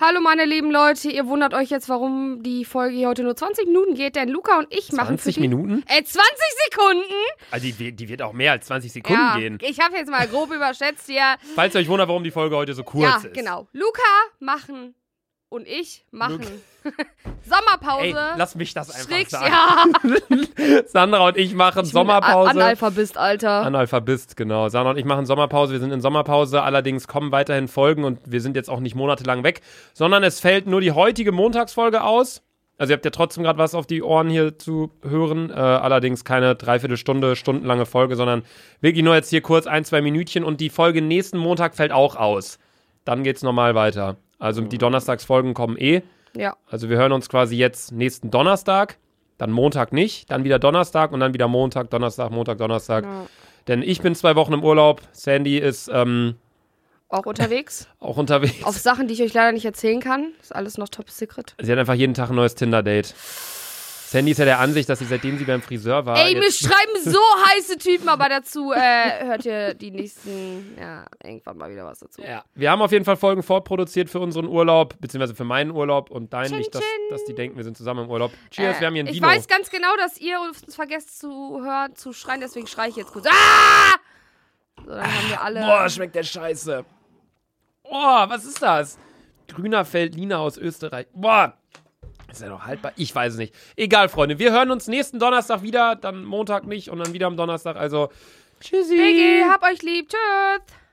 Hallo meine lieben Leute, ihr wundert euch jetzt, warum die Folge hier heute nur 20 Minuten geht, denn Luca und ich machen 20 für die, Minuten? Äh, 20 Sekunden? Also die, wird- die wird auch mehr als 20 Sekunden ja, gehen. ich habe jetzt mal grob überschätzt hier. Falls ihr euch wundert, warum die Folge heute so kurz ja, ist. genau. Luca machen und ich machen Sommerpause. Ey, lass mich das einfach Stricks, sagen. ja. Sandra und ich machen Sommerpause. Analphabist, Alter. Analphabist, genau. Sandra und ich machen Sommerpause. Wir sind in Sommerpause. Allerdings kommen weiterhin Folgen und wir sind jetzt auch nicht monatelang weg, sondern es fällt nur die heutige Montagsfolge aus. Also ihr habt ja trotzdem gerade was auf die Ohren hier zu hören. Äh, allerdings keine Dreiviertelstunde, stundenlange Folge, sondern wirklich nur jetzt hier kurz ein, zwei Minütchen und die Folge nächsten Montag fällt auch aus. Dann geht's normal weiter. Also die Donnerstagsfolgen kommen eh. ja. Also wir hören uns quasi jetzt nächsten Donnerstag, dann Montag nicht, dann wieder Donnerstag und dann wieder Montag, Donnerstag, Montag, Donnerstag. Ja. Denn ich bin zwei Wochen im Urlaub, Sandy ist ähm, Auch unterwegs. auch unterwegs. Auf Sachen, die ich euch leider nicht erzählen kann. Ist alles noch top secret. Sie hat einfach jeden Tag ein neues Tinder-Date. Sandy ist ja der Ansicht, dass sie seitdem sie beim Friseur war. Ey, mir schreiben so heiße Typen, aber dazu äh, hört ihr die nächsten, ja, irgendwann mal wieder was dazu. ja. Wir haben auf jeden Fall Folgen vorproduziert für unseren Urlaub, beziehungsweise für meinen Urlaub und deinen. Chin, Nicht, dass, dass die denken, wir sind zusammen im Urlaub. Cheers, Äh, wir haben hier ein ich Dino. weiß ganz genau, dass ihr uns vergesst zu hören, zu schreien, deswegen schreie ich jetzt kurz. Ah! So, dann haben wir alle. Boah, schmeckt der Scheiße. Boah, was ist das? Grüner Feldliner aus Österreich. Boah. Ist ja noch haltbar? Ich weiß es nicht. Egal, Freunde. Wir hören uns nächsten Donnerstag wieder, dann Montag nicht und dann wieder am Donnerstag. Also, tschüssi. Biggie, hab euch lieb. Tschüss.